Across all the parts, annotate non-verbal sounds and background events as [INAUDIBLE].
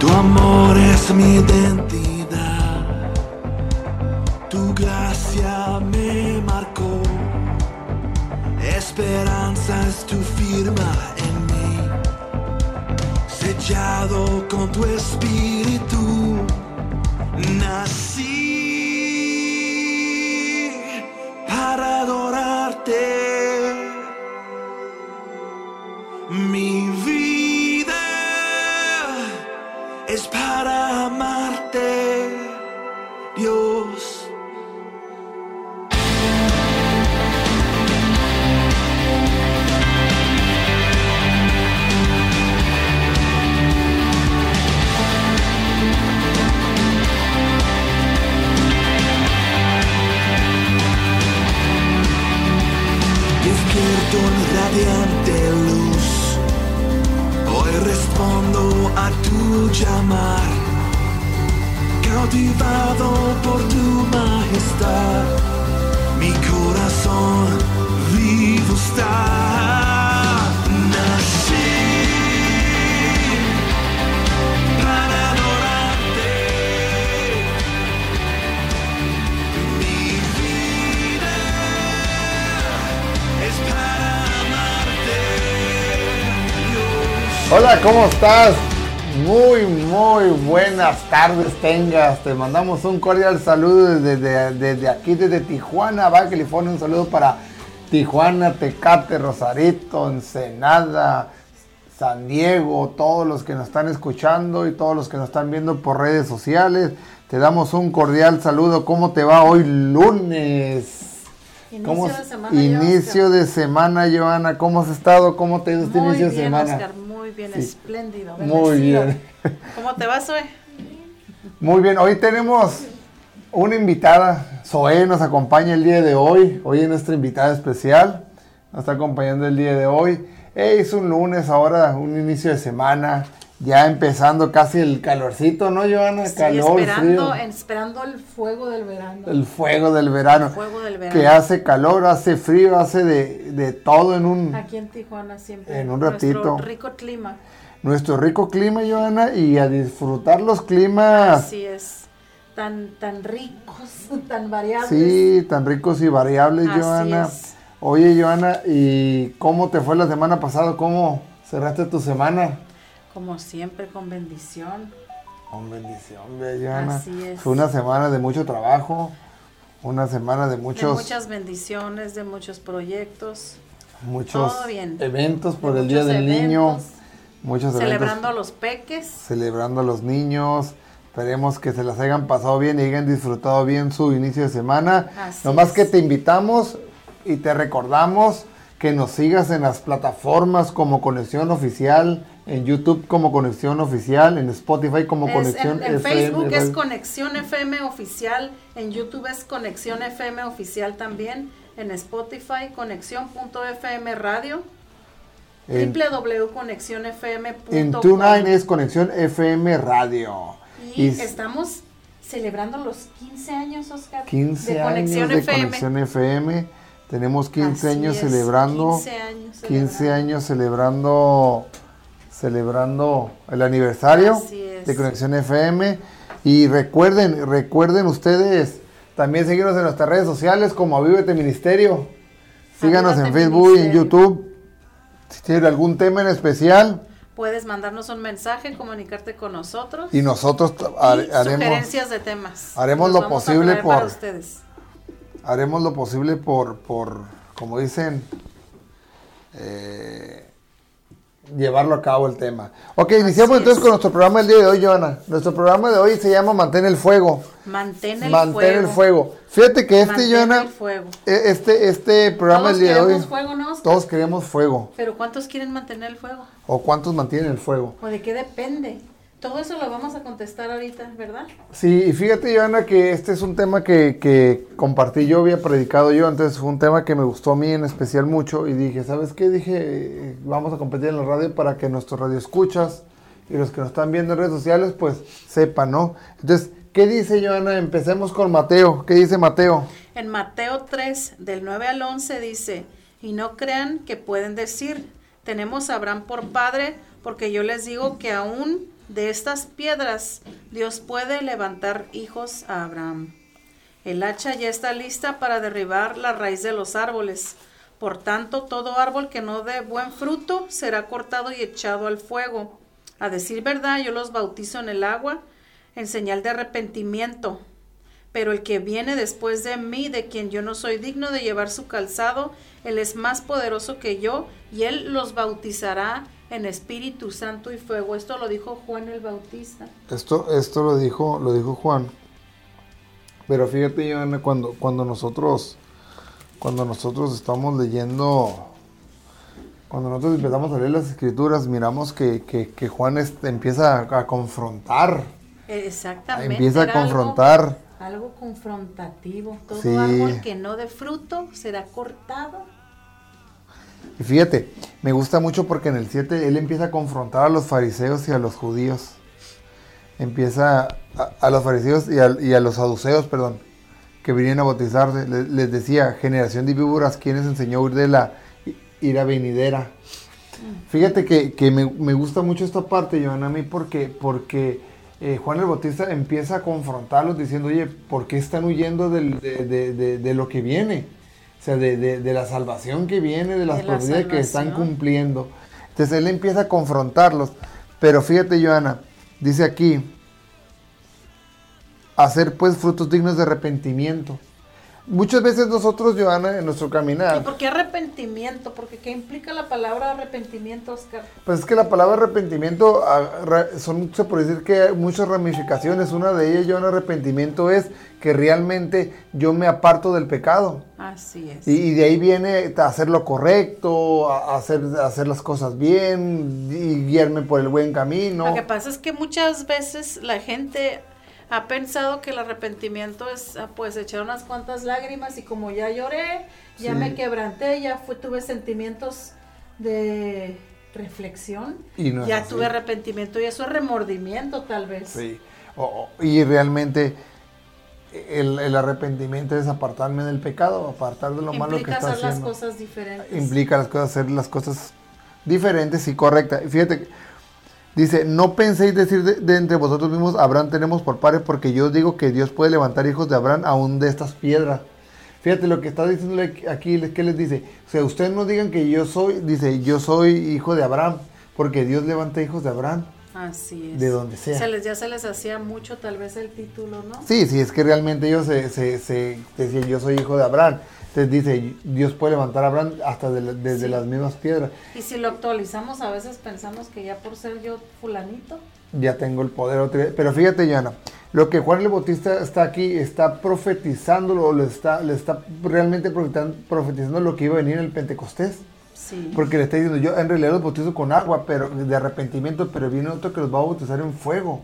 Tu amor es mi identidad, tu gracia me marcó, esperanza es tu firma en mí, sellado con tu espíritu, cautivado por tu majestad. Mi corazón vivo está. Nací para adorarte. Mi vida es para amarte, Dios. Hola, ¿cómo estás? Muy, muy buenas tardes tengas. Te mandamos un cordial saludo desde, desde aquí, desde Tijuana, Baja California. Un saludo para Tijuana, Tecate, Rosarito, Ensenada, San Diego, todos los que nos están escuchando y todos los que nos están viendo por redes sociales. Te damos un cordial saludo. ¿Cómo te va hoy lunes? Inicio ¿Cómo- de semana. inicio de semana, Joana. ¿Cómo has estado? ¿Cómo te ha ido este inicio bien, de semana? Oscar, muy bien, Sí. espléndido. Muy bien. ¿Cómo te vas hoy? Muy bien, hoy tenemos una invitada. Zoe nos acompaña el día de hoy. Hoy es nuestra invitada especial. Nos está acompañando el día de hoy. Es un lunes ahora, un inicio de semana. Ya empezando casi el calorcito, ¿no, Joana? Sí, Calor, esperando, frío. esperando el fuego del verano. El fuego del verano. El fuego del verano. Que hace calor, hace frío, hace de, de todo en un... Aquí en Tijuana siempre. En un nuestro ratito. rico clima. Nuestro rico clima, Joana, y a disfrutar los climas. Así es. Tan, tan ricos, [LAUGHS] tan variables. Sí, tan ricos y variables, Así Joana. es. Oye, Joana, ¿y cómo te fue la semana pasada? ¿Cómo cerraste tu semana? Como siempre, con bendición. Con bendición, ve, Joana. Así es. Fue una semana de mucho trabajo, una semana de muchos, De muchas bendiciones, de muchos proyectos. muchos eventos por de el Día del Niño, eventos, muchos Celebrando a los peques. celebrando a los niños. Esperemos que se las hayan pasado bien y hayan disfrutado bien su inicio de semana. Así Nomás es. que te invitamos y te recordamos que nos sigas en las plataformas como Conexión Oficial, en YouTube como Conexión Oficial, en Spotify como Es- Conexión en, en FM Facebook es. Conexión FM Oficial, en YouTube es Conexión FM Oficial también, en Spotify Conexión.fm Radio, En, www.conexionfm.com. en TuneIn es Conexión FM Radio. Y, Y estamos celebrando los 15 años, Oscar, 15 de años de FM. Conexión FM. Tenemos 15 Así años es, celebrando. 15 años 15 celebrando. años celebrando celebrando el aniversario de Conexión FM y recuerden recuerden ustedes también seguirnos en nuestras redes sociales como Avívate Ministerio síganos en Facebook y en. YouTube si tienen algún tema en especial Puedes mandarnos un mensaje, comunicarte con nosotros. y nosotros y haremos sugerencias de temas. haremos lo posible por- ustedes. haremos lo posible por, por como dicen, eh, llevarlo a cabo el tema. Ok, iniciamos Así entonces es. con nuestro programa del día de hoy, Joana. Nuestro programa de hoy se llama Mantén el Fuego. Mantén el Mantén fuego. el Fuego. Fíjate que este, Mantén Joana, el fuego. eh, este, este programa Todos del día de hoy, queremos fuego, ¿no? Todos queremos fuego. Pero ¿cuántos quieren mantener el fuego? ¿O cuántos mantienen el fuego? ¿O de qué depende? Todo eso lo vamos a contestar ahorita, ¿verdad? Sí, y fíjate, Joana, que este es un tema que, que compartí yo, había predicado yo, entonces fue un tema que me gustó a mí en especial mucho y dije, ¿sabes qué? Dije, eh, vamos a competir en la radio para que nuestros radioescuchas y los que nos están viendo en redes sociales, pues sepan, ¿no? Entonces, ¿qué dice Joana? Empecemos con Mateo. ¿Qué dice Mateo? En Mateo 3, del 9 al 11 dice, y no crean que pueden decir, tenemos a Abraham por padre, porque yo les digo que aún de estas piedras Dios puede levantar hijos a Abraham. El hacha ya está lista para derribar la raíz de los árboles. Por tanto, todo árbol que no dé buen fruto será cortado y echado al fuego. A decir verdad, yo los bautizo en el agua en señal de arrepentimiento. Pero el que viene después de mí, de quien yo no soy digno de llevar su calzado, él es más poderoso que yo, y él los bautizará en Espíritu Santo y fuego. Esto lo dijo Juan el Bautista. Esto, esto lo dijo, lo dijo Juan. Pero fíjate, Joana, cuando, cuando nosotros, cuando nosotros estamos leyendo, cuando nosotros empezamos a leer las escrituras, miramos que, que- que Juan este, empieza a, a confrontar, Exactamente. empieza a algo- confrontar. Algo, confrontativo. Todo Sí. árbol que no dé fruto será cortado. Y fíjate, me gusta mucho porque en el 7 él empieza a confrontar a los fariseos y a los judíos. Empieza a, a los fariseos y a, y a los saduceos, perdón, que venían a bautizarse. Le- Les, decía, generación de víboras, ¿quién les enseñó a huir de la ira venidera? Fíjate que, que me, me gusta mucho esta parte, Joana, a mí porque, porque eh, Juan el Bautista empieza a confrontarlos diciendo, oye, ¿por qué están huyendo del- de, de- de- de lo que viene? O sea, de, de- de la salvación que viene, de las De la que están cumpliendo. Entonces él empieza a confrontarlos. Pero fíjate, Joana, dice aquí, hacer pues frutos dignos de arrepentimiento. Muchas veces nosotros, Joana, en nuestro ¿Y caminar, por qué arrepentimiento? Porque ¿qué implica la palabra arrepentimiento, Oscar? Pues es que la palabra arrepentimiento ah, son, se puede decir que hay muchas ramificaciones. Una de ellas, yo en arrepentimiento es que realmente yo me aparto del pecado. Así es. Y, y de ahí viene a hacer lo correcto, a hacer, a hacer las cosas bien y guiarme por el buen camino. Lo que pasa es que muchas veces la gente ha pensado que el arrepentimiento es ah, pues echar unas cuantas lágrimas y como ya lloré, ya Sí. me quebranté, ya fue, tuve sentimientos de reflexión, Y no ya tuve arrepentimiento y eso es remordimiento tal vez. Sí. Y realmente el, el arrepentimiento es apartarme del pecado, apartar de lo malo que Implica está hacer las haciendo. cosas diferentes. implica las cosas, hacer las cosas diferentes y correctas. Fíjate, que dice, no penséis decir de, de entre vosotros mismos, Abraham tenemos por padre, porque yo digo que Dios puede levantar hijos de Abraham aún de estas piedras. Fíjate lo que está diciendo aquí, ¿qué les dice? O sea, ustedes no digan que yo soy, dice, yo soy hijo de Abraham, porque Dios levanta hijos de Abraham. Así es. De donde sea. Se les, ya se les hacía mucho tal vez el título, ¿no? Sí, sí, es que realmente ellos se, se, se decían, yo soy hijo de Abraham. Entonces dice, Dios puede levantar a Abraham hasta de desde Sí. las mismas piedras. Y si lo actualizamos, a veces pensamos que ya por ser yo fulanito, ya tengo el poder otra vez. Pero fíjate, Joana, lo que Juan el Bautista está aquí, está profetizando, o le está, le está realmente profetizando, profetizando lo que iba a venir en el Pentecostés. sí. Porque le está diciendo, yo en realidad los bautizo con agua, pero de arrepentimiento, pero viene otro que los va a bautizar en fuego.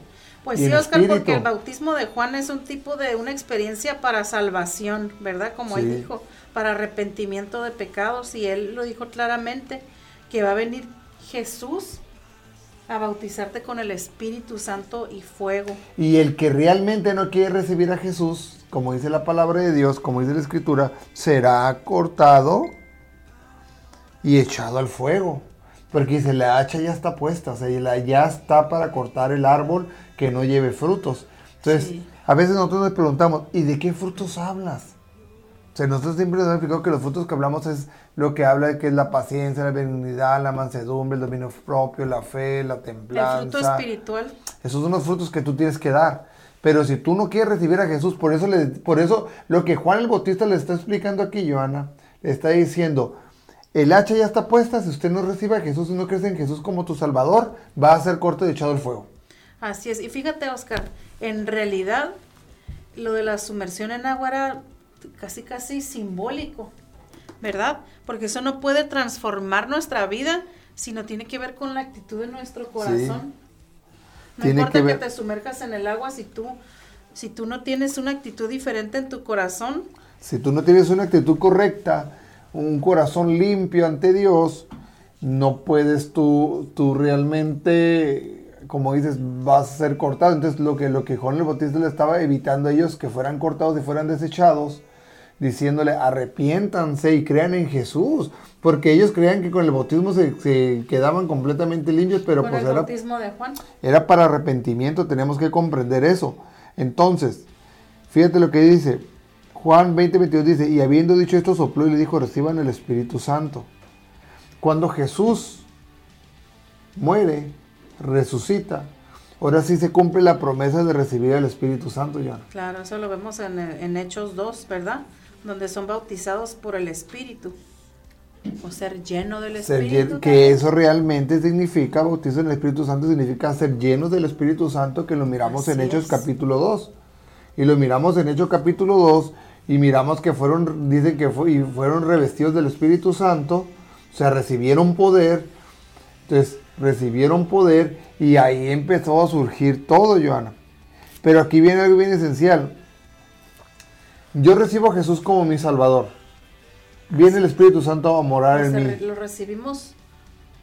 Pues sí, Oscar, porque el bautismo de Juan es un tipo de una experiencia para salvación, ¿verdad? Como él dijo, para arrepentimiento de pecados, y él lo dijo claramente, que va a venir Jesús a bautizarte con el Espíritu Santo y fuego. Y el que realmente no quiere recibir a Jesús, como dice la palabra de Dios, como dice la Escritura, será cortado y echado al fuego. Porque dice, la hacha ya está puesta, o sea, ya está para cortar el árbol que no lleve frutos. Entonces, Sí. a veces nosotros nos preguntamos, ¿y de qué frutos hablas? O sea, nosotros siempre nos hemos explicado que los frutos que hablamos es lo que habla de que es la paciencia, la benignidad, la mansedumbre, el dominio propio, la fe, la El templanza. fruto espiritual. Esos son los frutos que tú tienes que dar. Pero si tú no quieres recibir a Jesús, por eso, le- por eso lo que Juan el Bautista le está explicando aquí, Joana, le está diciendo, el hacha ya está puesta, si usted no recibe a Jesús y no cree en Jesús como tu Salvador, va a ser corto y echado al fuego. Así es. Y fíjate, Oscar, en realidad lo de la sumersión en agua era casi casi simbólico, ¿verdad? Porque eso no puede transformar nuestra vida, sino tiene que ver con la actitud de nuestro corazón. No Tiene importa que te sumerjas en el agua si tú si tú no tienes una actitud diferente en tu corazón, Si tú no tienes una actitud correcta, un corazón limpio ante Dios, no puedes tú, tú realmente como dices, vas a ser cortado. Entonces lo que, lo que Juan el Bautista le estaba evitando a ellos que fueran cortados y fueran desechados, diciéndole arrepiéntanse y crean en Jesús. Porque ellos creían que con el bautismo se, se quedaban completamente limpios, pero pues el era, bautismo de Juan. era para arrepentimiento, tenemos que comprender eso. Entonces, fíjate lo que dice. Juan 20, 22 dice, y habiendo dicho esto, sopló y le dijo, reciban el Espíritu Santo. Cuando Jesús muere, resucita, ahora sí se cumple la promesa de recibir el Espíritu Santo, Joana. Claro, eso lo vemos en, en Hechos 2, ¿verdad? Donde son bautizados por el Espíritu. O ser lleno del Espíritu. llen- que eso realmente significa, bautizo en el Espíritu Santo, significa ser llenos del Espíritu Santo, que lo miramos en Así Hechos es. capítulo 2. Y lo miramos en Hechos capítulo 2 y miramos que fueron, dicen que fue- y fueron revestidos del Espíritu Santo, o sea, recibieron poder, entonces recibieron poder y ahí empezó a surgir todo, Joana. Pero aquí viene algo bien esencial. Yo recibo a Jesús como mi Salvador. Viene el Espíritu Santo a morar en mí Lo recibimos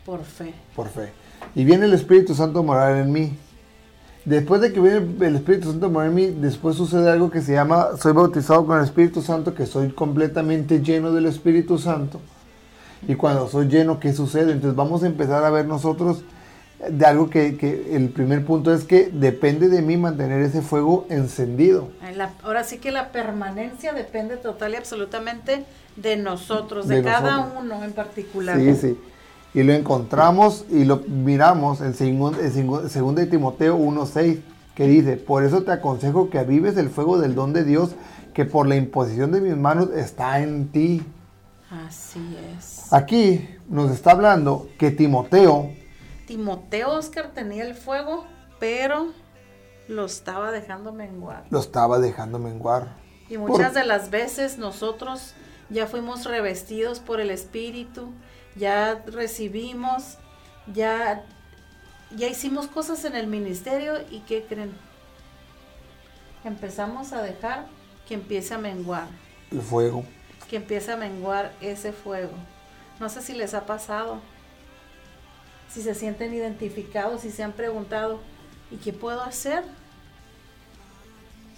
por fe. por fe. Y viene el Espíritu Santo a morar en mí. Después de que viene el Espíritu Santo a morar en mí, después sucede algo que se llama, soy bautizado con el Espíritu Santo, que soy completamente lleno del Espíritu Santo. Y cuando soy lleno, ¿qué sucede? Entonces vamos a empezar a ver nosotros de algo que, que el primer punto es que depende de mí mantener ese fuego encendido. En la- ahora sí que la permanencia depende total y absolutamente de nosotros, de, De cada nosotros. uno en particular. Sí, sí. Y lo encontramos y lo miramos en 2 de Timoteo 1.6, que dice, por eso te aconsejo que avives el fuego del don de Dios, que por la imposición de mis manos está en ti. Así es. Aquí nos está hablando que Timoteo, Timoteo Oscar tenía el fuego, pero lo estaba dejando menguar. lo estaba dejando menguar. Y muchas Por- de las veces nosotros ya fuimos revestidos por el Espíritu, ya recibimos, ya, ya hicimos cosas en el ministerio y ¿qué creen? Empezamos a dejar que empiece a menguar, El fuego. que empiece a menguar ese fuego. No sé si les ha pasado, si se sienten identificados, si se han preguntado, ¿y qué puedo hacer?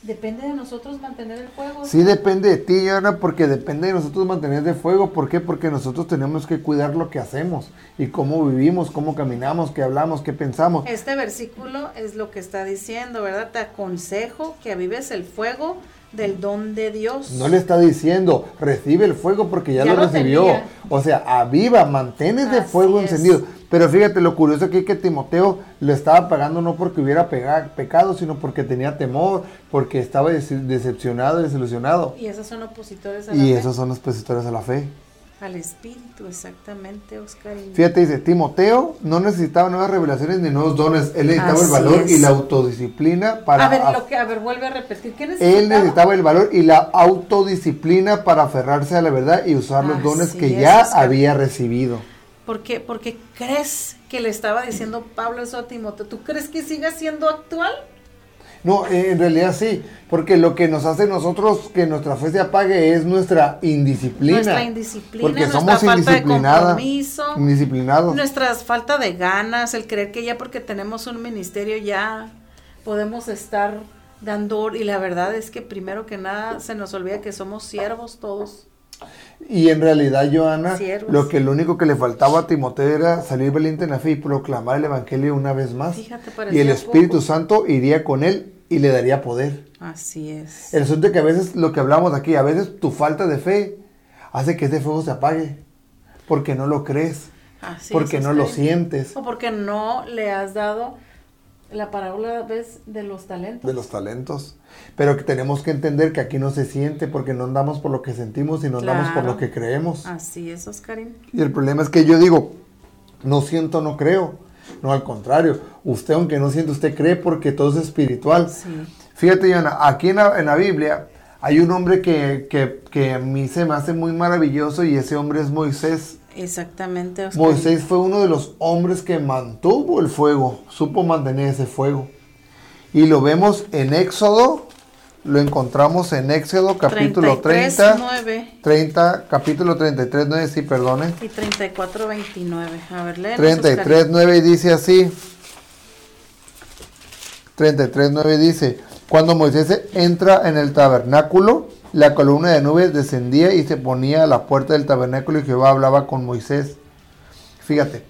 Depende de nosotros mantener el fuego. Sí depende de ti, Ana, porque depende de nosotros mantener de fuego. ¿Por qué? Porque nosotros tenemos que cuidar lo que hacemos y cómo vivimos, cómo caminamos, qué hablamos, qué pensamos. Este versículo es lo que está diciendo, ¿verdad? Te aconsejo que avives el fuego del don de Dios. No le está diciendo, recibe el fuego porque ya, Ya lo lo recibió. tenía. O sea, aviva, mantén ese Así fuego es. encendido. Pero fíjate, lo curioso aquí es que Timoteo lo estaba pagando no porque hubiera pecado, sino porque tenía temor, porque estaba dece- decepcionado, desilusionado. Y esos son opositores a la Y fe. esos son los opositores a la fe. Al espíritu, exactamente, Oscar. Fíjate, dice, Timoteo no necesitaba nuevas revelaciones ni nuevos dones. Él necesitaba el valor y la autodisciplina para... a ver, lo que, a ver, vuelve a repetir. ¿Qué necesitaba? Él necesitaba el valor y la autodisciplina para aferrarse a la verdad y usar los Así dones que es, ya Oscar. había recibido. ¿Por qué? Porque crees que le estaba diciendo Pablo eso a Timoteo. ¿Tú crees que siga siendo actual? No, eh, en realidad sí, porque lo que nos hace nosotros que nuestra fe se apague es nuestra indisciplina. Nuestra indisciplina, porque nuestra somos falta de compromiso, indisciplinados. Nuestra falta de ganas, el creer que ya porque tenemos un ministerio ya podemos estar dando y la verdad es que primero que nada se nos olvida que somos siervos todos. Y en realidad, Joana, lo que lo único que le faltaba a Timoteo era salir valiente en la fe y proclamar el evangelio una vez más. Fíjate, y el Espíritu poco. Santo iría con él y le daría poder. Así es. El asunto es que a veces lo que hablamos aquí, a veces tu falta de fe hace que ese fuego se apague. Porque no lo crees, Así porque es, no lo sientes O porque no le has dado la parábola ¿ves? de los talentos. de los talentos. Pero que tenemos que entender que aquí no se siente porque no andamos por lo que sentimos, sino andamos por lo que creemos. Así es, Oscarín. Y el problema es que yo digo, no siento, no creo. No, al contrario, usted aunque no siente, usted cree porque todo es espiritual. Sí. Fíjate, Yana, aquí en la, en la Biblia hay un hombre que, que, que a mí se me hace muy maravilloso y ese hombre es Moisés. Exactamente, Oscarín. Moisés fue uno de los hombres que mantuvo el fuego, supo mantener ese fuego. Y lo vemos en Éxodo, lo encontramos en Éxodo capítulo 33, 30, 9 30, capítulo 33, 9, sí, perdone. y 34, 29. A ver, léenos, 33, 9 dice así. 33, 9 dice, cuando Moisés entra en el tabernáculo, la columna de nubes descendía y se ponía a la puerta del tabernáculo y Jehová hablaba con Moisés. Fíjate,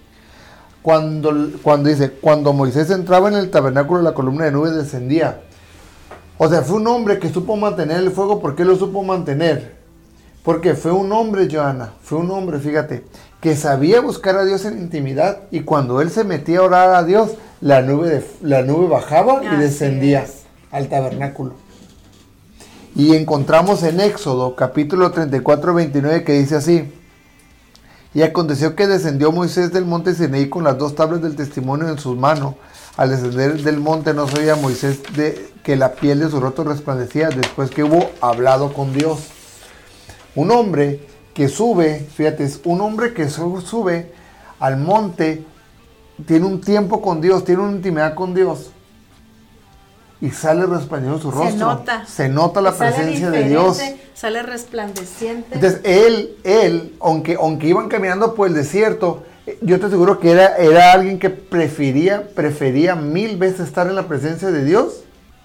cuando, cuando dice, cuando Moisés entraba en el tabernáculo, la columna de nubes descendía. O sea, fue un hombre que supo mantener el fuego. ¿Por qué lo supo mantener? Porque fue un hombre, Joana, fue un hombre, fíjate, que sabía buscar a Dios en intimidad y cuando él se metía a orar a Dios, la nube, de- la nube bajaba y descendía es. al tabernáculo. Y encontramos en Éxodo capítulo 34, 29 que dice así. Y aconteció que descendió Moisés del monte Sinaí con las dos tablas del testimonio en sus manos. Al descender del monte no se oía Moisés de que la piel de su rostro resplandecía después que hubo hablado con Dios. Un hombre que sube, fíjate, es un hombre que su- sube al monte, tiene un tiempo con Dios, tiene una intimidad con Dios. Y sale resplandeando su rostro. Se nota. Se nota la presencia de Dios. Sale resplandeciente. Entonces, él, él, aunque, aunque iban caminando por el desierto, eh, yo te aseguro que era, era alguien que prefería, prefería mil veces estar en la presencia de Dios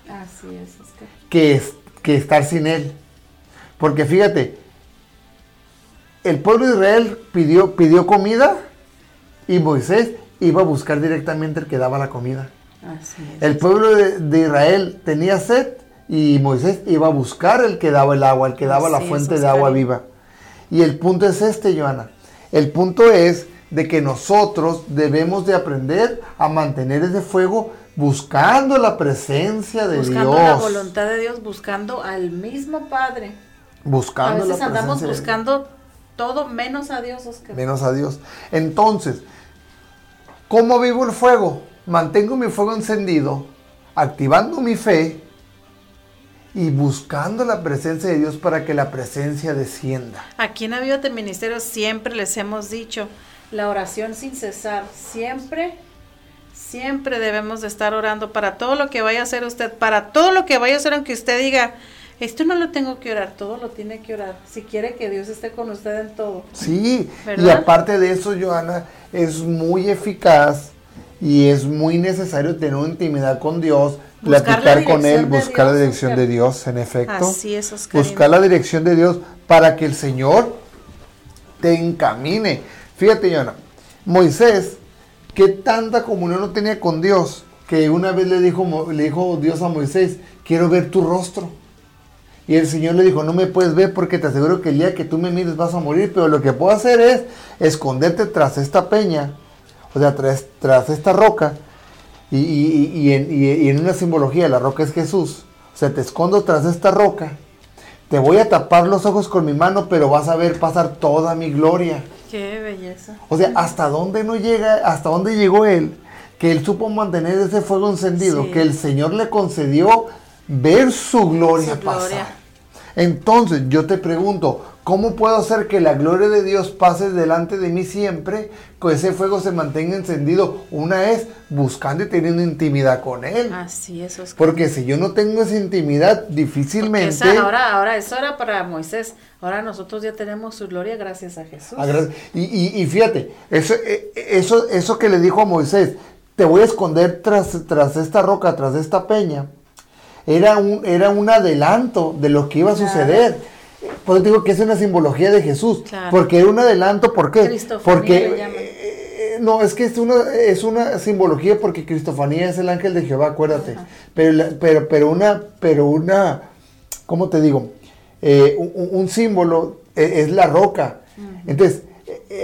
Así es, Oscar. que, que estar sin él. Porque fíjate, el pueblo de Israel pidió, pidió comida y Moisés iba a buscar directamente el que daba la comida. Así es. El pueblo de, de Israel tenía sed y Moisés iba a buscar el que daba el agua, el que daba la es, fuente de agua viva. Y el punto es este, Joana. El punto es de que nosotros debemos de aprender a mantener ese fuego buscando la presencia de buscando Dios. la voluntad de Dios, buscando al mismo Padre. A Buscando veces la andamos presencia de- buscando todo menos a Dios, Oscar. menos a Dios. Entonces, ¿cómo vivo el fuego? Mantengo mi fuego encendido, activando mi fe y buscando la presencia de Dios para que la presencia descienda. Aquí en Avívate Ministerio siempre les hemos dicho la oración sin cesar. Siempre, siempre debemos de estar orando para todo lo que vaya a hacer usted, para todo lo que vaya a hacer, aunque usted diga, esto no lo tengo que orar, todo lo tiene que orar. Si quiere que Dios esté con usted en todo. Sí, y aparte de eso, Joana, es muy eficaz y es muy necesario tener una intimidad con Dios, Buscar la platicar con Él, buscar la dirección Oscar. de Dios, en efecto. Así es, Oscar. buscar la dirección de Dios para que el Señor te encamine. Fíjate, Joana, Moisés, que tanta comunión no tenía con Dios, que una vez le dijo, le dijo Dios a Moisés, quiero ver tu rostro. Y el Señor le dijo, no me puedes ver porque te aseguro que el día que tú me mires vas a morir, pero lo que puedo hacer es esconderte tras esta peña, o sea, tras, tras esta roca, y, y- en, y- en una simbología, la roca es Jesús, o sea, te escondo tras esta roca, te voy a tapar los ojos con mi mano, pero vas a ver pasar toda mi gloria. Qué belleza. O sea, hasta dónde no llega, hasta dónde llegó él, que él supo mantener ese fuego encendido, Sí. que el Señor le concedió ver su gloria Su pasar. Entonces, yo te pregunto, ¿cómo puedo hacer que la gloria de Dios pase delante de mí siempre? Que ese fuego se mantenga encendido. Una es buscando y teniendo intimidad con Él. Así es, Oscar. Porque si yo no tengo esa intimidad, difícilmente... esa- ahora, ahora, eso era para Moisés. Ahora nosotros ya tenemos su gloria gracias a Jesús. Y, y- y fíjate, eso, eh, eso, eso que le dijo a Moisés, te voy a esconder tras, tras esta roca, tras esta peña, era un, era un adelanto de lo que iba a suceder. Eso digo que es una simbología de Jesús, Claro. porque era un adelanto, ¿por qué? Porque, eh, no, es que es una, es una simbología porque Cristofanía es el ángel de Jehová, acuérdate. Ajá. Pero, pero, pero una, pero una, ¿cómo te digo? Eh, un, símbolo eh, es la roca. Entonces,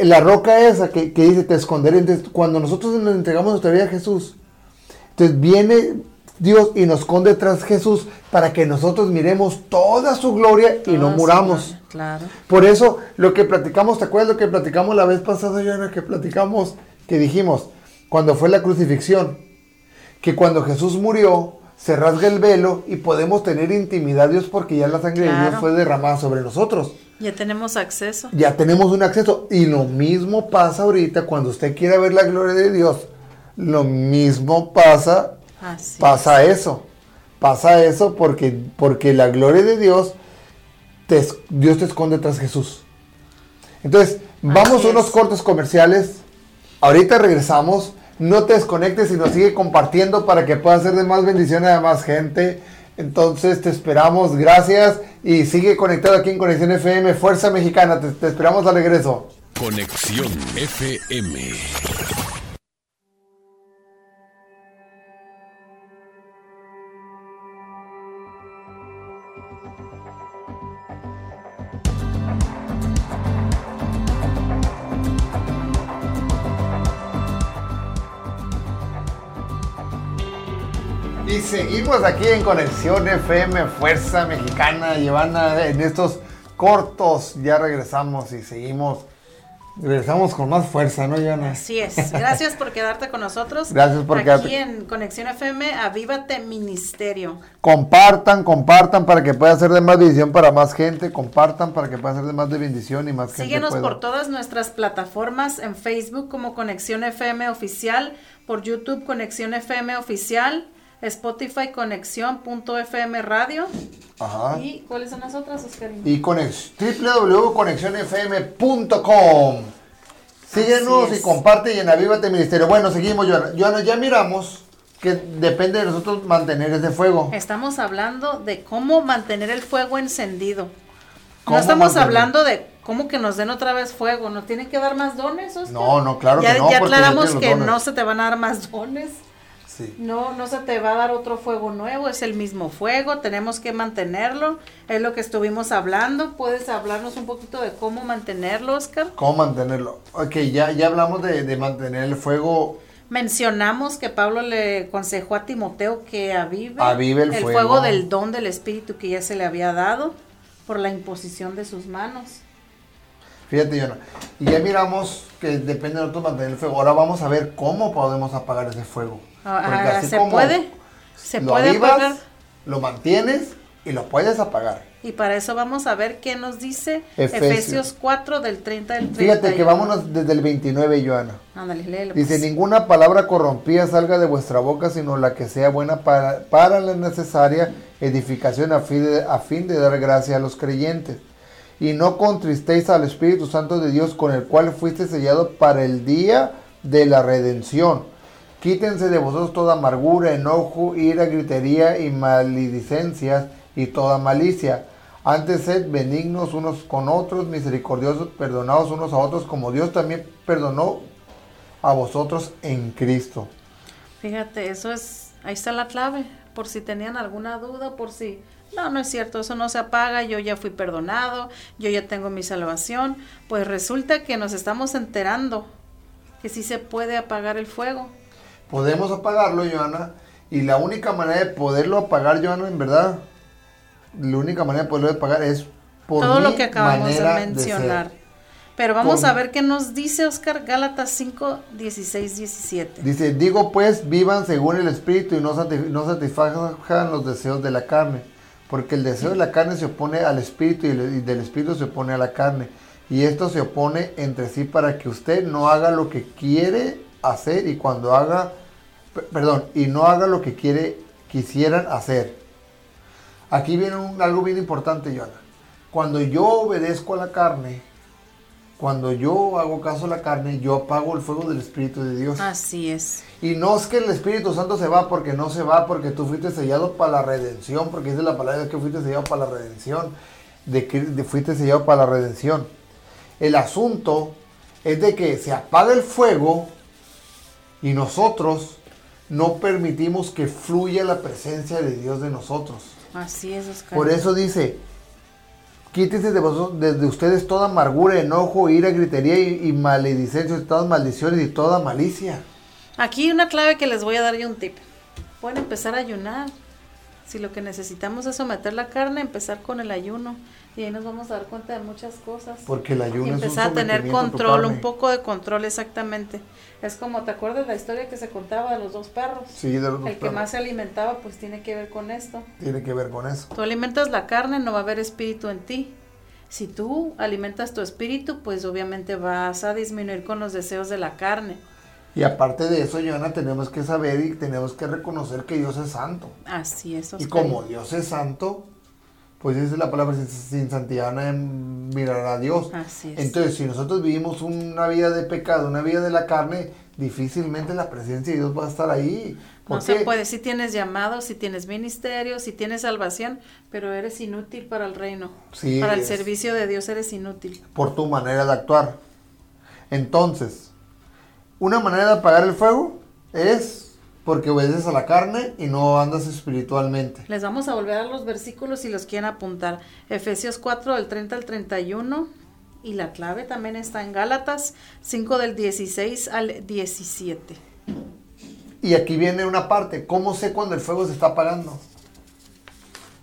la roca esa que, que dice te esconderé. Entonces, cuando nosotros nos entregamos nuestra vida a Jesús, entonces viene Dios y nos esconde tras Jesús para que nosotros miremos toda su gloria y no muramos. gloria, Claro. Por eso, lo que platicamos, ¿te acuerdas lo que platicamos la vez pasada, Joana? Que platicamos, que dijimos, cuando fue la crucifixión, que cuando Jesús murió, se rasga el velo y podemos tener intimidad a Dios porque ya la sangre de Dios Claro. fue derramada sobre nosotros. Ya tenemos acceso. Ya tenemos un acceso. Y lo mismo pasa ahorita cuando usted quiera ver la gloria de Dios. Lo mismo pasa Así. pasa eso. Pasa eso porque, porque la gloria de Dios, te Dios te esconde tras Jesús. Entonces, vamos Así a unos es. cortes comerciales. Ahorita regresamos. No te desconectes, sino sigue compartiendo para que pueda ser de más bendición a más gente. Entonces te esperamos, gracias y sigue conectado aquí en Conexión FM, Fuerza Mexicana, te, te esperamos al regreso. Conexión FM. Y seguimos aquí en Conexión FM, Fuerza Mexicana, Giovanna, en estos cortos ya regresamos y seguimos, regresamos con más fuerza, ¿no, Giovanna? Así es. Gracias por quedarte con nosotros. Gracias por Aquí quedarte. en Conexión FM, Avívate Ministerio. Compartan, compartan para que pueda ser de más bendición para más gente, compartan para que pueda ser de más de bendición y más gente Síguenos por todas nuestras plataformas en Facebook como Conexión FM Oficial, por YouTube Conexión FM Oficial, Spotify Conexión.fm Radio. Ajá. ¿Y cuáles son las otras, Oscarín? y conex- www.conexionfm.com. Síguenos y comparte y en Avívate Ministerio. Bueno, seguimos, Joana. Joana, ya miramos que depende de nosotros mantener ese fuego. Estamos hablando de cómo mantener el fuego encendido. ¿Cómo No estamos mantener? hablando de cómo que nos den otra vez fuego. ¿Nos tienen que dar más dones, Oscar? No, no, claro ya, que no. Ya aclaramos que dones. no se te van a dar más dones. Sí. No, no se te va a dar otro fuego nuevo, es el mismo fuego, tenemos que mantenerlo, es lo que estuvimos hablando. ¿Puedes hablarnos un poquito de cómo mantenerlo, Oscar? ¿Cómo mantenerlo? Ok, ya, ya hablamos de, de mantener el fuego. Mencionamos que Pablo le aconsejó a Timoteo que avive, Avive el fuego. fuego del don del Espíritu que ya se le había dado por la imposición de sus manos. Fíjate, Joana. Y ya miramos que depende de nosotros mantener el fuego. Ahora vamos a ver cómo podemos apagar ese fuego. Ah, Porque ah, así ¿Se como puede? ¿Se lo puede avivas, apagar? Lo mantienes y lo puedes apagar. Y para eso vamos a ver qué nos dice Efesios. Efesios, 4 del 30 al 30. Fíjate que vámonos desde el 29, Joana. Ándale, léelo, Dice, pues. ninguna palabra corrompida salga de vuestra boca, sino la que sea buena para, para la necesaria edificación a fin, de, a fin de dar gracia a los creyentes. Y no contristéis al Espíritu Santo de Dios, con el cual fuiste sellado para el día de la redención. Quítense de vosotros toda amargura, enojo, ira, gritería y maledicencias y toda malicia. Antes sed benignos unos con otros, misericordiosos, perdonados unos a otros, como Dios también perdonó a vosotros en Cristo. Fíjate, eso es, ahí está la clave, por si tenían alguna duda, por si, no, no es cierto, eso no se apaga, yo ya fui perdonado, yo ya tengo mi salvación, pues resulta que nos estamos enterando que sí se puede apagar el fuego. Podemos apagarlo, Joana, y la única manera de poderlo apagar, Joana, en verdad, la única manera de poderlo apagar es por Todo mi lo que acabamos de mencionar. Pero vamos Por- a ver qué nos dice Oscar Gálatas 5, 16, 17. Dice, digo pues, vivan según el Espíritu y no, satisf- no satisfagan los deseos de la carne, porque el deseo de la carne se opone al Espíritu y, el- y del Espíritu se opone a la carne, y esto se opone entre sí para que usted no haga lo que quiere hacer y cuando haga, perdón, y no haga lo que quiere, quisieran hacer. Aquí viene un- algo bien importante, Joana. Cuando yo obedezco a la carne, cuando yo hago caso a la carne, yo apago el fuego del Espíritu de Dios. Así es. Y no es que el Espíritu Santo se va porque no se va, porque tú fuiste sellado para la redención, porque dice la palabra que fuiste sellado para la redención, de que fuiste sellado para la redención. El asunto es de que se apaga el fuego y nosotros no permitimos que fluya la presencia de Dios de nosotros. Así es, Oscar. Por eso dice, quítese de, vosotros, de, de ustedes toda amargura, enojo, ira, gritería y, y maledicencia, todas maldiciones y toda malicia. Aquí una clave que les voy a dar yo un tip. Pueden empezar a ayunar. Si lo que necesitamos es someter la carne, empezar con el ayuno. Y ahí nos vamos a dar cuenta de muchas cosas. Porque el ayuno y es un empezar a tener control, un poco de control exactamente. Es como, ¿te acuerdas la historia que se contaba de los dos perros? Sí, de los dos el que más se alimentaba pues tiene que ver con esto. Tiene que ver con eso. Tú alimentas la carne, no va a haber espíritu en ti. Si tú alimentas tu espíritu, pues obviamente vas a disminuir con los deseos de la carne. Y aparte de eso, Joana, tenemos que saber y tenemos que reconocer que Dios es santo. Así es. Y Oscar. como Dios es santo, pues dice la palabra, sin, santidad nadie mirará a Dios. Así es. Entonces, si nosotros vivimos una vida de pecado, una vida de la carne, difícilmente la presencia de Dios va a estar ahí. ¿Por No se puede, si tienes llamado, si tienes ministerio, si tienes salvación, pero eres inútil para el reino. Sí, para el es- servicio de Dios eres inútil. Por tu manera de actuar. Entonces, una manera de apagar el fuego es porque obedeces a la carne y no andas espiritualmente. Les vamos a volver a los versículos si los quieren apuntar. Efesios 4 del 30 al 31 y la clave también está en Gálatas 5 del 16 al 17. Y aquí viene una parte, ¿cómo sé cuando el fuego se está apagando?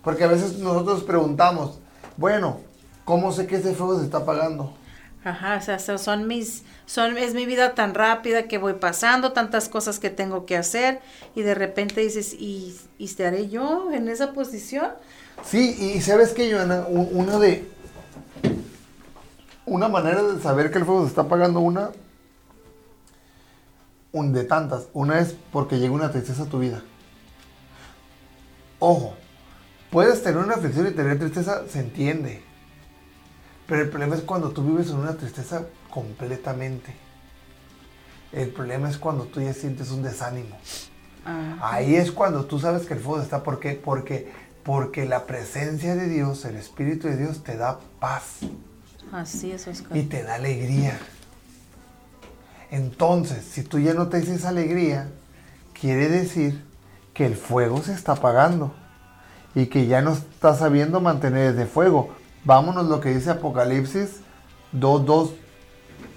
Porque a veces nosotros preguntamos, bueno, ¿cómo sé que ese fuego se está apagando? Ajá, o sea, so- son mis, son, es mi vida tan rápida que voy pasando, tantas cosas que tengo que hacer y de repente dices, ¿y, y estaré yo en esa posición? Sí, y sabes que, Joana, una de. Una manera de saber que el fuego se está apagando, una. Un de tantas. Una es porque llega una tristeza a tu vida. Ojo, puedes tener una aflicción y tener tristeza, se entiende. Pero el problema es cuando tú vives en una tristeza completamente. El problema es cuando tú ya sientes un desánimo. Ah, Ahí es cuando tú sabes que el fuego está. ¿Por qué? Porque, porque la presencia de Dios, el Espíritu de Dios, te da paz así es, Oscar. y te da alegría. Entonces, si tú ya no te dices alegría, quiere decir que el fuego se está apagando y que ya no estás sabiendo mantener ese fuego. Vámonos lo que dice Apocalipsis 2.2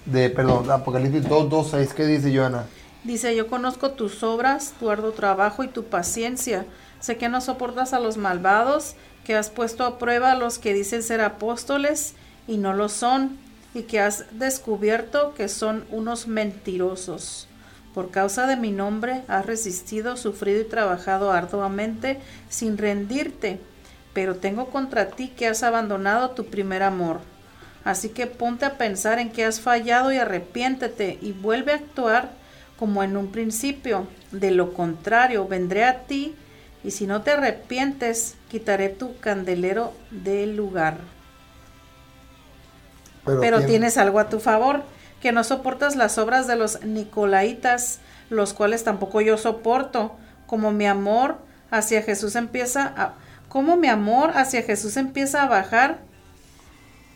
de, perdón, Apocalipsis 2.2.6, ¿qué dice Joana? Dice, yo conozco tus obras, tu arduo trabajo y tu paciencia. Sé que no soportas a los malvados, que has puesto a prueba a los que dicen ser apóstoles y no lo son, y que has descubierto que son unos mentirosos. Por causa de mi nombre has resistido, sufrido y trabajado arduamente sin rendirte, pero tengo contra ti que has abandonado tu primer amor. Así que ponte a pensar en que has fallado y arrepiéntete y vuelve a actuar como en un principio. De lo contrario, vendré a ti y si no te arrepientes, quitaré tu candelero del lugar. Pero tiene- tienes algo a tu favor, que no soportas las obras de los Nicolaitas, los cuales tampoco yo soporto, como mi amor hacia Jesús empieza a como mi amor hacia Jesús empieza a bajar.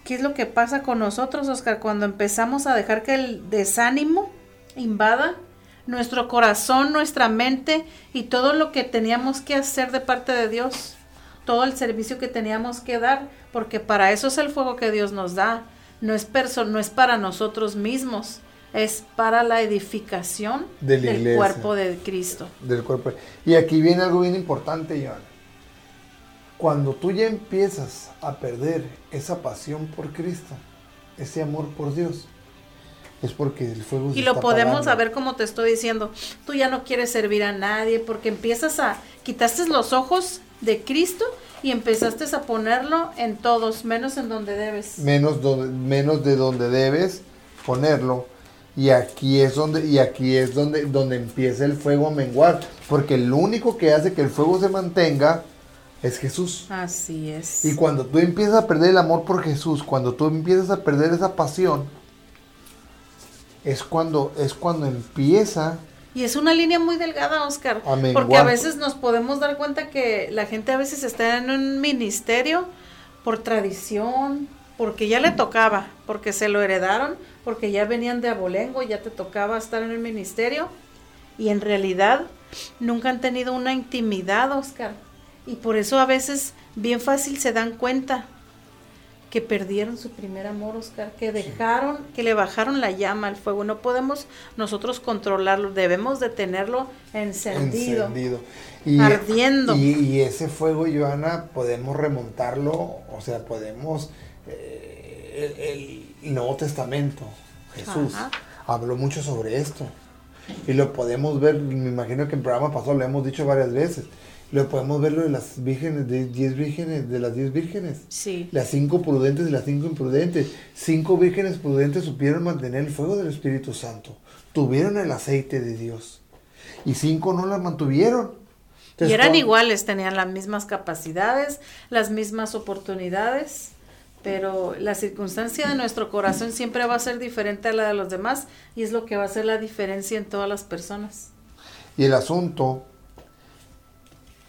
¿Qué es lo que pasa con nosotros, Oscar, cuando empezamos a dejar que el desánimo invada nuestro corazón, nuestra mente y todo lo que teníamos que hacer de parte de Dios? todo el servicio que teníamos que dar, porque para eso es el fuego que Dios nos da. No es, perso no es para nosotros mismos, es para la edificación De la del iglesia. cuerpo de Cristo. del cuerpo. Y aquí viene algo bien importante, Joan. Cuando tú ya empiezas a perder esa pasión por Cristo, ese amor por Dios, es porque el fuego se Y lo está podemos saber como te estoy diciendo. Tú ya no quieres servir a nadie porque empiezas a quitaste los ojos de Cristo y empezaste a ponerlo en todos, menos en donde debes. menos, donde, menos de donde debes ponerlo. Y aquí es donde, y aquí es donde, donde empieza el fuego a menguar. Porque el único que hace que el fuego se mantenga es Jesús. Así es. Y cuando tú empiezas a perder el amor por Jesús, cuando tú empiezas a perder esa pasión, es cuando, es cuando empieza Y es una línea muy delgada, Oscar, A menguar. porque a veces nos podemos dar cuenta que la gente a veces está en un ministerio por tradición, porque ya le tocaba, porque se lo heredaron, porque ya venían de abolengo, ya te tocaba estar en el ministerio, y en realidad nunca han tenido una intimidad, Oscar, y por eso a veces bien fácil se dan cuenta que perdieron su primer amor, Oscar, que dejaron, que le bajaron la llama al fuego. No podemos nosotros controlarlo, debemos de tenerlo encendido. encendido. Ardiendo. Y, y ese fuego, Joana, podemos remontarlo, o sea, podemos... eh, el, el Nuevo Testamento, Jesús, Ajá. habló mucho sobre esto. Y lo podemos ver, me imagino que en el programa pasado lo hemos dicho varias veces. Lo podemos ver lo de las vírgenes, de 10 vírgenes, de las 10 vírgenes. Sí. Las cinco prudentes y las cinco imprudentes. Cinco vírgenes prudentes supieron mantener el fuego del Espíritu Santo. Tuvieron el aceite de Dios. Y cinco no las mantuvieron. Y eran iguales, tenían las mismas capacidades, las mismas oportunidades, Pero la circunstancia de nuestro corazón siempre va a ser diferente a la de los demás y es lo que va a hacer la diferencia en todas las personas. Y el asunto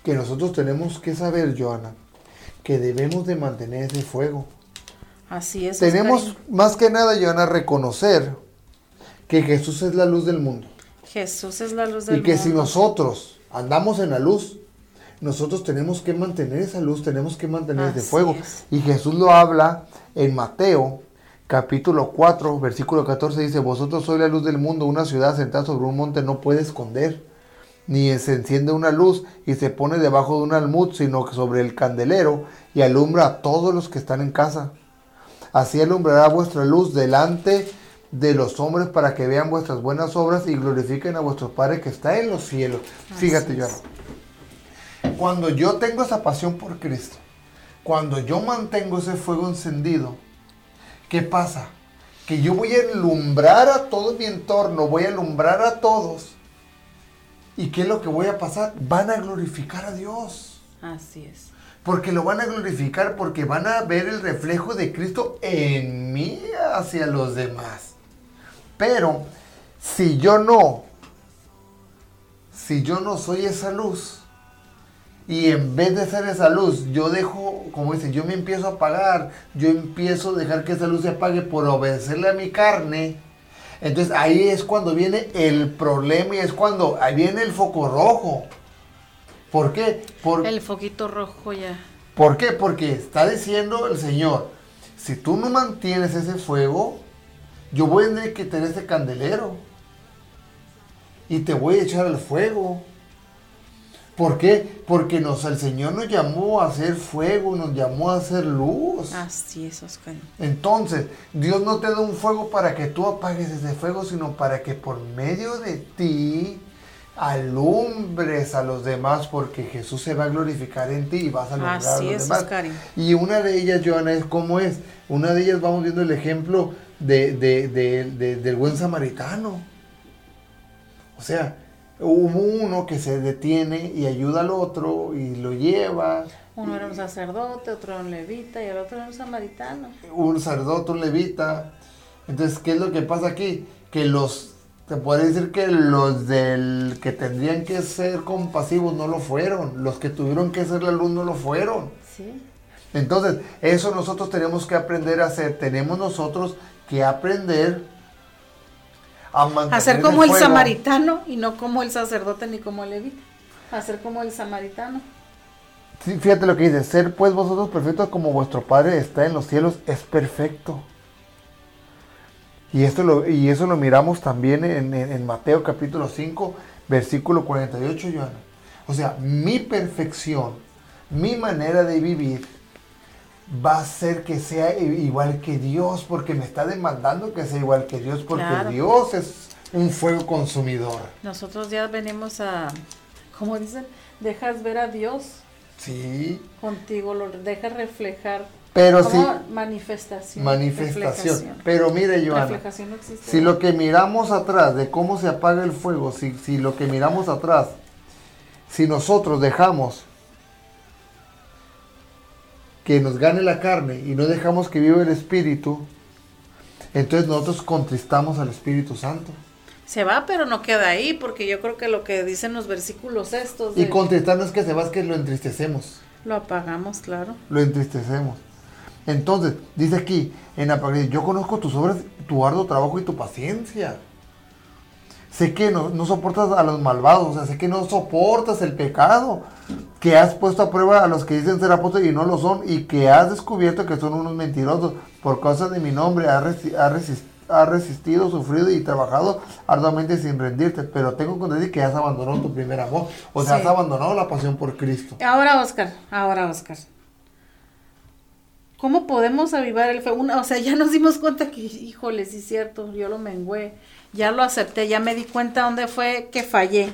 que nosotros tenemos que saber, Joana, que debemos de mantener ese fuego. Así es. Tenemos más que nada, Joana, reconocer que Jesús es la luz del mundo. Jesús es la luz del Y que si mundo. nosotros andamos en la luz, nosotros tenemos que mantener esa luz, tenemos que mantener ese fuego. es. Y Jesús lo habla en Mateo, capítulo 4, versículo 14, dice, vosotros sois la luz del mundo, una ciudad sentada sobre un monte no puede esconder, ni se enciende una luz y se pone debajo de un almud, sino que sobre el candelero y alumbra a todos los que están en casa. Así alumbrará vuestra luz delante de los hombres para que vean vuestras buenas obras y glorifiquen a vuestro Padre que está en los cielos. Fíjate. Joana. Cuando yo tengo esa pasión por Cristo, cuando yo mantengo ese fuego encendido, ¿qué pasa? Que yo voy a alumbrar a todo mi entorno, voy a alumbrar a todos. ¿Y qué es lo que voy a pasar? Van a glorificar a Dios. Así es. Porque lo van a glorificar, porque van a ver el reflejo de Cristo en mí hacia los demás. Pero si yo no, si yo no soy esa luz, y en vez de ser esa luz, yo dejo, como dicen, yo me empiezo a apagar, yo empiezo a dejar que esa luz se apague por obedecerle a mi carne. Entonces ahí es cuando viene el problema y es cuando ahí viene el foco rojo. ¿Por qué? Por, El foquito rojo ya. ¿Por qué? Porque está diciendo el Señor, si tú no mantienes ese fuego, yo voy a tener que tener ese candelero y te voy a echar al fuego. ¿Por qué? Porque nos, el Señor nos llamó a hacer fuego, nos llamó a hacer luz. Así es, Oscar. Entonces, Dios no te da un fuego para que tú apagues ese fuego, sino para que por medio de ti alumbres a los demás, porque Jesús se va a glorificar en ti y vas a alumbrar a Así los es, demás. Oscarín. Y una de ellas, Joana, es cómo es. Una de ellas vamos viendo el ejemplo de, de- de- de- del buen samaritano. O sea, hubo uno que se detiene y ayuda al otro y lo lleva. Uno era un sacerdote, otro era un levita y el otro era un samaritano. un sacerdote, un levita. Entonces, ¿qué es lo que pasa aquí? Que los, te podría decir que los del que tendrían que ser compasivos no lo fueron, los que tuvieron que ser la luz no lo fueron. Sí. Entonces, eso nosotros tenemos que aprender a hacer, tenemos nosotros que aprender a Hacer como el samaritano y no como el sacerdote ni como el levita. Hacer como el samaritano. Sí, fíjate lo que dice, ser pues vosotros perfectos como vuestro Padre está en los cielos, es perfecto. Y, esto lo, y eso lo miramos también en, en- en Mateo capítulo 5, versículo 48, Joana. O sea, mi perfección, mi manera de vivir va a ser que sea igual que Dios, porque me está demandando que sea igual que Dios, porque Claro. Dios es un fuego consumidor. Nosotros ya venimos a, como dicen, dejas ver a Dios Sí, contigo, lo dejas reflejar. pero como sí, manifestación. manifestación. Pero mire, Joana, no. Si lo que miramos atrás de cómo se apaga el fuego, si, si lo que miramos atrás, si nosotros dejamos que nos gane la carne y no dejamos que viva el Espíritu, entonces nosotros contristamos al Espíritu Santo. Se va, pero no queda ahí, porque yo creo que lo que dicen los versículos estos Y de- contristar no es que se va, es que lo entristecemos. lo apagamos, claro. Lo entristecemos. Entonces, dice aquí, en Apocalipsis, yo conozco tus obras, tu arduo trabajo y tu paciencia. Sé que no, no soportas a los malvados, o sea, sé que no soportas el pecado, que has puesto a prueba a los que dicen ser apóstoles y no lo son, y que has descubierto que son unos mentirosos. Por causa de mi nombre, has, resi- resis- has resistido, sufrido y trabajado arduamente sin rendirte, pero tengo que decir que has abandonado tu primer amor, o sea, Sí. has abandonado la pasión por Cristo. Ahora, Oscar, ahora, Oscar. ¿Cómo podemos avivar el fuego? Una- O sea, ya nos dimos cuenta que, híjole, sí es cierto, yo lo mengué, ya lo acepté, ya me di cuenta dónde fue que fallé,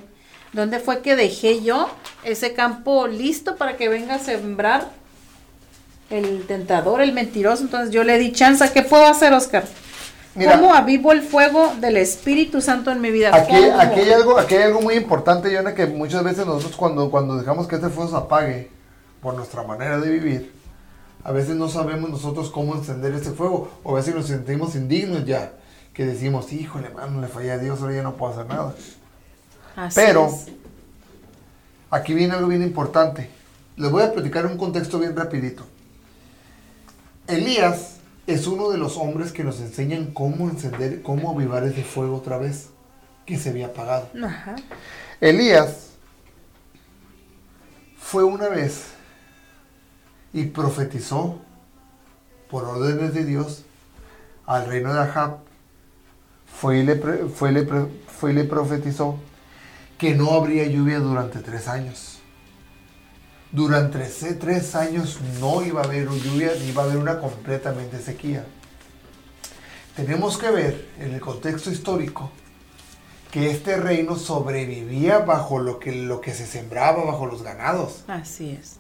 dónde fue que dejé yo ese campo listo para que venga a sembrar el tentador, el mentiroso. Entonces yo le di chance. ¿Qué puedo hacer, Oscar? Mira. ¿Cómo avivo el fuego del Espíritu Santo en mi vida? Aquí, aquí, hay algo, aquí hay algo muy importante, Yona, que muchas veces nosotros cuando, cuando dejamos que este fuego se apague por nuestra manera de vivir, A veces no sabemos nosotros cómo encender ese fuego. O a veces nos sentimos indignos ya. Que decimos, híjole, mano, le fallé a Dios, ahora ya no puedo hacer nada. Así Pero- es. Aquí viene algo bien importante. Les voy a platicar un contexto bien rapidito. Elías es uno de los hombres que nos enseñan cómo encender, cómo avivar ese fuego otra vez que se había apagado. Ajá. Elías fue una vez y profetizó por órdenes de Dios al reino de Ahab. Fue y le, fue y le fue y le profetizó que no habría lluvia durante tres años. Durante ese tres años no iba a haber lluvia, iba a haber una completamente sequía. Tenemos que ver en el contexto histórico que este reino sobrevivía bajo lo que, lo que se sembraba, bajo los ganados. Así es.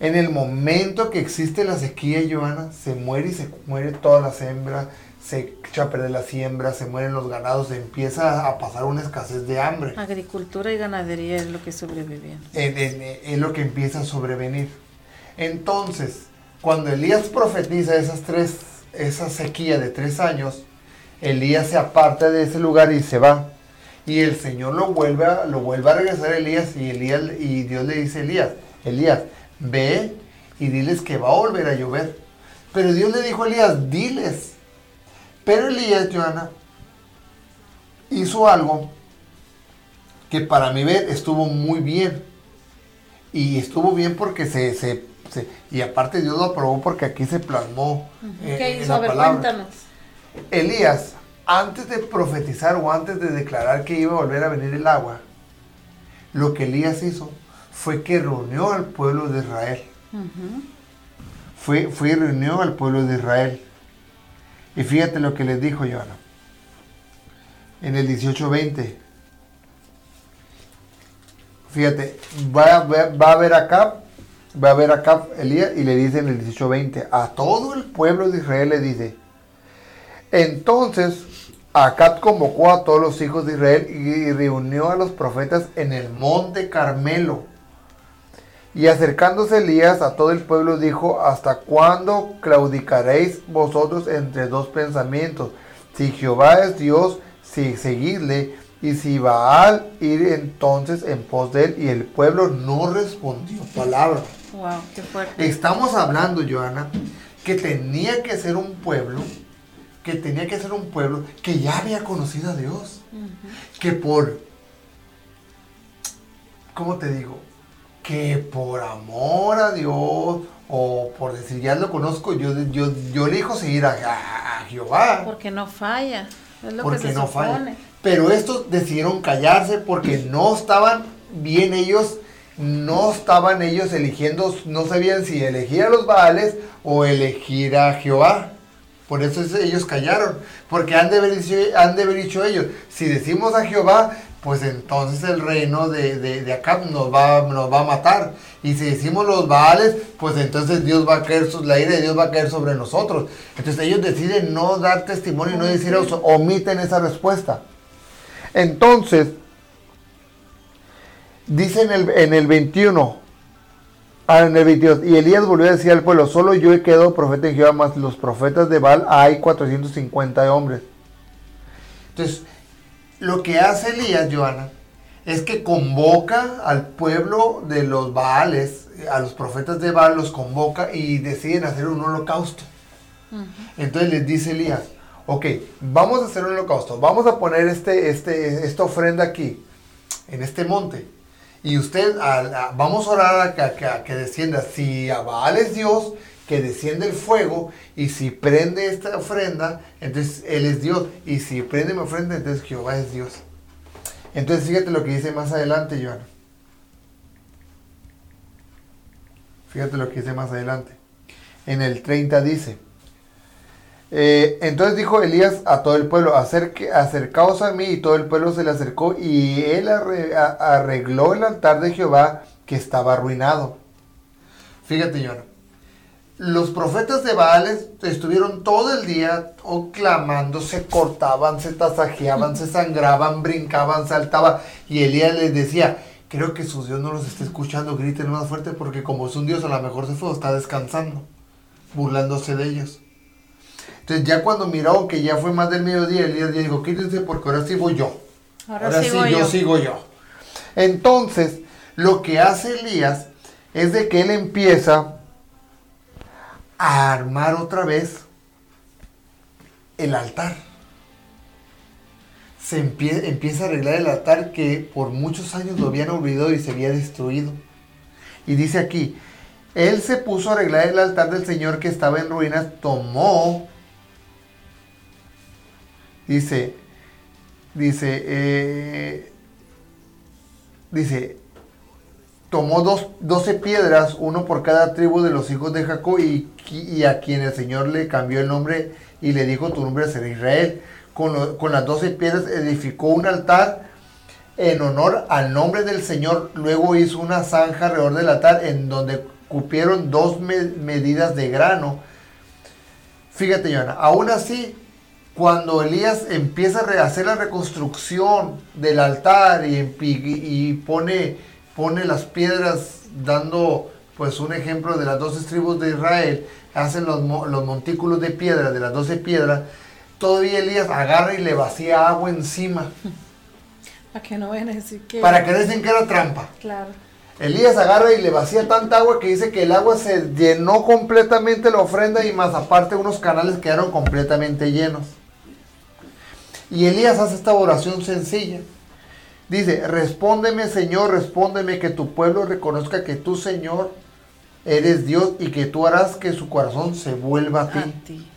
En el momento que existe la sequía, Joana, se muere y se muere toda la siembra, se echa a perder la siembra, se mueren los ganados, se empieza a pasar una escasez de hambre. Agricultura y ganadería es lo que sobrevivían. En- en- es lo que empieza a sobrevenir. Entonces, cuando Elías profetiza esas tres, esa sequía de tres años, Elías se aparta de ese lugar y se va. Y el Señor lo vuelve a, lo vuelve a regresar a Elías y, Elías y Dios le dice a Elías, Elías, ve y diles que va a volver a llover. Pero Dios le dijo a Elías, diles. Pero Elías, Joana, hizo algo que para mi ver estuvo muy bien. Y estuvo bien porque se, se- se- y aparte Dios lo aprobó porque aquí se plasmó eh, ¿Qué en hizo? la A ver, palabra. cuéntanos. Elías, antes de profetizar o antes de declarar que iba a volver a venir el agua, lo que Elías hizo fue que reunió al pueblo de Israel. Ujú. Fue, fue y reunió al pueblo de Israel. Y fíjate lo que les dijo Joana. En el 18:20. Fíjate, va a, ver, va a ver acá, va a ver acá Elías y le dice en el 18:20, a todo el pueblo de Israel le dice, entonces Acab convocó a todos los hijos de Israel y reunió a los profetas en el monte Carmelo. Y acercándose Elías a todo el pueblo dijo, ¿hasta cuándo claudicaréis vosotros entre dos pensamientos? Si Jehová es Dios, si seguidle, y si Baal, ir entonces en pos de él. Y el pueblo no respondió palabra. Wow, qué fuerte. Estamos hablando, Joana, que tenía que ser un pueblo, que tenía que ser un pueblo que ya había conocido a Dios. Que por, ¿cómo te digo? Que por amor a Dios o por decir, ya lo conozco, yo, yo, yo elijo seguir a, a- Jehová. Porque no falla. Es lo porque que se no supone. falla. Pero estos decidieron callarse porque no estaban bien ellos, no estaban ellos eligiendo, no sabían si elegir a los Baales o elegir a Jehová. Por eso es- ellos callaron, porque han de, haber han de haber dicho ellos, si decimos a Jehová, pues entonces el reino de, de, Acab nos va, nos va a matar. Y si decimos los Baales, pues entonces Dios va a caer, la ira de Dios va a caer sobre nosotros. Entonces ellos deciden no dar testimonio y no decir, omiten esa respuesta. Entonces, dice en el, en el 21, ah, en el 22, y Elías volvió a decir al pueblo, solo yo he quedado profeta en Jehová, más los profetas de Baal hay 450 hombres. Entonces, lo que hace Elías, Joana, es que convoca al pueblo de los Baales, a los profetas de Baal, los convoca y deciden hacer un holocausto. Entonces les dice Elías, ok, vamos a hacer un holocausto, vamos a poner este, este, esta ofrenda aquí, en este monte. Y usted, a- vamos a orar a a que descienda. Si a Baal es Dios, que desciende el fuego. Y si prende esta ofrenda, entonces Él es Dios. Y si prende mi ofrenda, entonces Jehová es Dios. Entonces fíjate lo que dice más adelante, Joana. Fíjate lo que dice más adelante. En el 30 dice. Eh, entonces dijo Elías a todo el pueblo, "Acerque- acercaos a mí, y todo el pueblo se le acercó, y él arregló el altar de Jehová que estaba arruinado. Fíjate, Joana. Los profetas de Baales estuvieron todo el día oh, clamando, se cortaban, se tasajeaban, se sangraban, brincaban, saltaban. Y Elías les decía, creo que su Dios no los está escuchando, griten más fuerte porque como es un Dios a lo mejor se fue está descansando. burlándose de ellos. Entonces ya cuando miraron que ya fue más del mediodía, Elías ya dijo, quítense porque ahora sí voy yo. Ahora, sigo sí, yo. yo sigo yo. Entonces, lo que hace Elías es de que él empieza a armar otra vez el altar. Se empie- empieza a arreglar el altar que por muchos años lo habían olvidado y se había destruido. Y dice aquí, él se puso a arreglar el altar del Señor que estaba en ruinas, tomó, dice, dice, eh, dice, tomó dos, 12 piedras, uno por cada tribu de los hijos de Jacob, y, a quien el Señor le cambió el nombre y le dijo, tu nombre será Israel. Con, con las 12 piedras edificó un altar en honor al nombre del Señor. Luego hizo una zanja alrededor del altar en donde cupieron dos me- medidas de grano. Fíjate, Joana, aún así, cuando Elías empieza a hacer la reconstrucción del altar y, y pone, pone las piedras dando pues un ejemplo de las 12 tribus de Israel, hacen los, los montículos de piedra de las 12 piedras, todavía Elías agarra y le vacía agua encima [LAUGHS] Para que no vayan a decir que... para que no dicen que era trampa. Claro. Elías agarra y le vacía tanta agua que dice que el agua se llenó completamente la ofrenda y más aparte unos canales quedaron completamente llenos. Y Elías hace esta oración sencilla. Dice, respóndeme Señor, respóndeme que tu pueblo reconozca que tú Señor eres Dios y que tú harás que su corazón se vuelva a ti. A ti.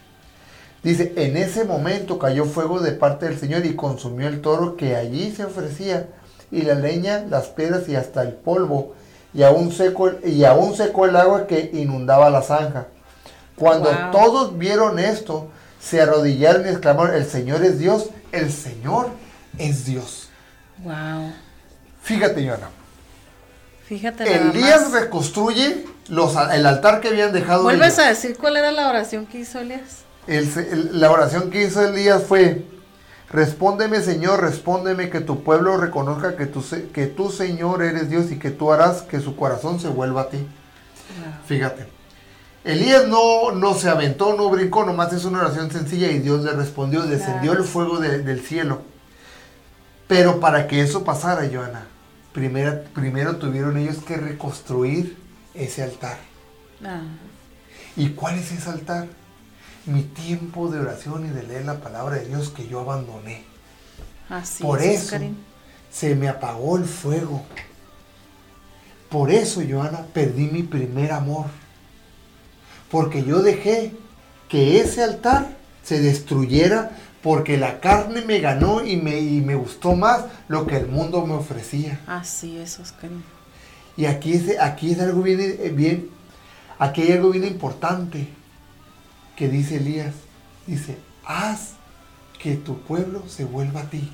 Dice, en ese momento cayó fuego de parte del Señor y consumió el toro que allí se ofrecía, y la leña, las piedras y hasta el polvo, y aún secó el, y aún secó el agua que inundaba la zanja. Cuando Wow. todos vieron esto, se arrodillaron y exclamaron, el Señor es Dios, el Señor es Dios. Wow. Fíjate, Joana. Fíjate Elías más. reconstruye los, el altar que habían dejado ¿Vuelves ellos. a decir cuál era la oración que hizo Elías? El el- la oración que hizo Elías fue, respóndeme Señor, respóndeme que tu pueblo reconozca que tú, que tú Señor eres Dios y que tú harás que su corazón se vuelva a ti. Fíjate. Elías no, no se aventó, no brincó, nomás es una oración sencilla y Dios le respondió, descendió el fuego de- del cielo. Pero para que eso pasara, Joana, primero, primero tuvieron ellos que reconstruir ese altar. Ah, ¿Y cuál es ese altar? Mi tiempo de oración y de leer la palabra de Dios que yo abandoné. así Por es, eso se me apagó el fuego. Por eso, Joana, perdí mi primer amor. Porque yo dejé que ese altar se destruyera porque la carne me ganó y me, y me gustó más lo que el mundo me ofrecía. Así es, Oscarín. Y aquí es, aquí es algo bien, bien, aquí hay algo bien importante que dice Elías. Dice, haz que tu pueblo se vuelva a ti.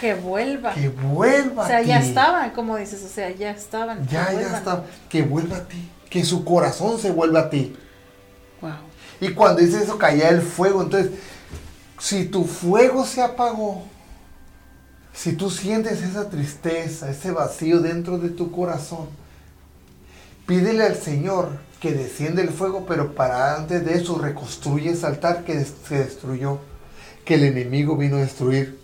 Que vuelva. Que vuelva O sea, a ti. ya estaban, como dices, o sea, ya estaban. Ya, ya está. Que vuelva a ti. Que su corazón se vuelva a ti. Wow. Y cuando dice eso, caía el fuego. Entonces, si tu fuego se apagó, si tú sientes esa tristeza, ese vacío dentro de tu corazón, pídele al Señor que descienda el fuego, pero para antes de eso reconstruye ese altar que se destruyó, que el enemigo vino a destruir.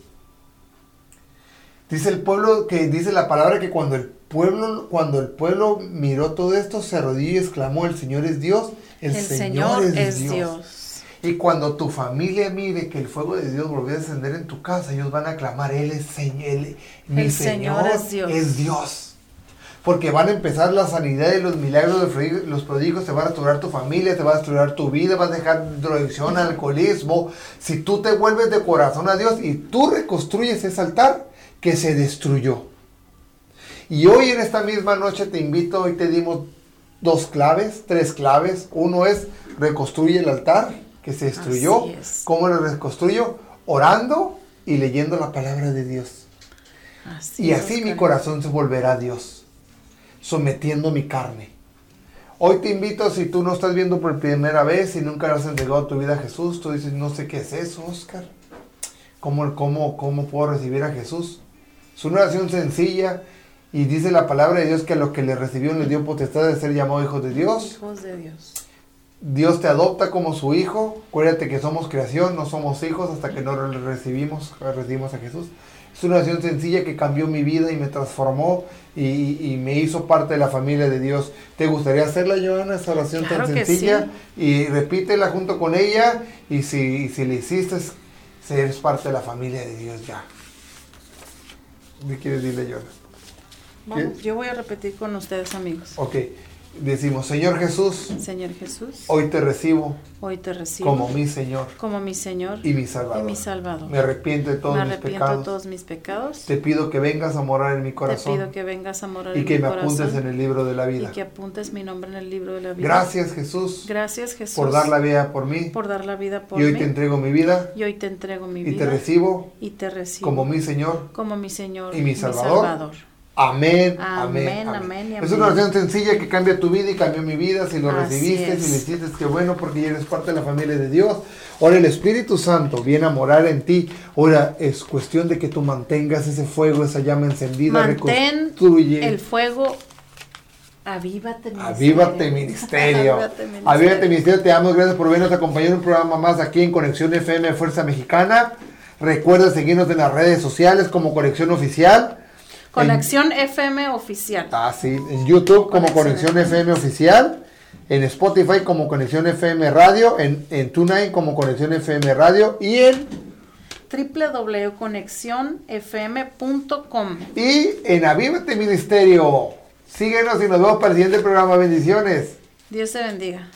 Dice el pueblo que dice la palabra que cuando el pueblo cuando el pueblo miró todo esto se arrodilló y exclamó el Señor es Dios, el, El, Señor, Señor, es, es Dios. Dios. Y cuando tu familia mire que el fuego de Dios volvió a descender en tu casa, ellos van a clamar, Él es Señor, mi El Señor, Señor es Dios. es Dios. Porque van a empezar la sanidad y los milagros, de los prodigios, te va a restaurar tu familia, te va a restaurar tu vida, vas a dejar drogadicción, alcoholismo. Si tú te vuelves de corazón a Dios y tú reconstruyes ese altar que se destruyó. Y hoy en esta misma noche te invito, hoy te dimos dos claves, tres claves. Uno es reconstruye el altar que se destruyó. ¿Cómo lo reconstruyo? Orando y leyendo la palabra de Dios. Así y así mi corazón se volverá a Dios, sometiendo mi carne. Hoy te invito, si tú no estás viendo por primera vez y nunca le has entregado tu vida a Jesús, tú dices, no sé qué es eso, Oscar. ¿Cómo, cómo, cómo puedo recibir a Jesús? Es una oración sencilla y dice la palabra de Dios que a los que le recibió le dio potestad de ser llamado hijos de Dios. Hijos de Dios. Dios te adopta como su hijo. Acuérdate que somos creación, no somos hijos hasta que no recibimos, recibimos a Jesús. Es una oración sencilla que cambió mi vida y me transformó y, y me hizo parte de la familia de Dios. ¿Te gustaría hacerla, Joana, esa oración Claro tan sencilla? sí. Y repítela junto con ella. Y si, y si le hiciste, eres parte de la familia de Dios ya. ¿Qué quieres decirle, Joana? Vamos, yo voy a repetir con ustedes, amigos. Ok, decimos, Señor Jesús, Señor Jesús, hoy te recibo hoy te recibo como mi Señor como mi Señor y mi Salvador. y mi Salvador. Me arrepiento de todos Me mis arrepiento pecados. de todos mis pecados. Te pido que vengas a morar en mi Te corazón pido que vengas a morar y en que mi me corazón apuntes en el libro de la y vida. que apuntes mi nombre en el libro de la vida. Gracias Jesús Gracias, Jesús, por dar la vida por mí por dar la vida por y hoy mí. te entrego mi vida y hoy te entrego mi y vida te recibo y te recibo como mi Señor. como mi Señor y mi Salvador. Amén, amén, Amén, Es una oración sencilla que cambia tu vida y cambió mi vida. Si lo Así recibiste, es. si le hiciste, qué bueno, porque ya eres parte de la familia de Dios. Ahora el Espíritu Santo viene a morar en ti. Ahora es cuestión de que tú mantengas ese fuego, esa llama encendida. Mantén reconstruye. el fuego. Avívate ministerio. Avívate ministerio. [LAUGHS] Avívate ministerio. Avívate ministerio. Te damos gracias por vernos acompañar en un programa más aquí en Conexión FM Fuerza Mexicana. Recuerda seguirnos en las redes sociales como Conexión Oficial. En- Conexión FM oficial. Ah, sí, en YouTube como Conexión Conexión FM Oficial, en Spotify como Conexión FM Radio, en, en TuneIn como Conexión FM Radio y en, www.conexionfm.com. y en Avívate Ministerio. Síguenos y nos vemos para el siguiente programa. Bendiciones. Dios te bendiga.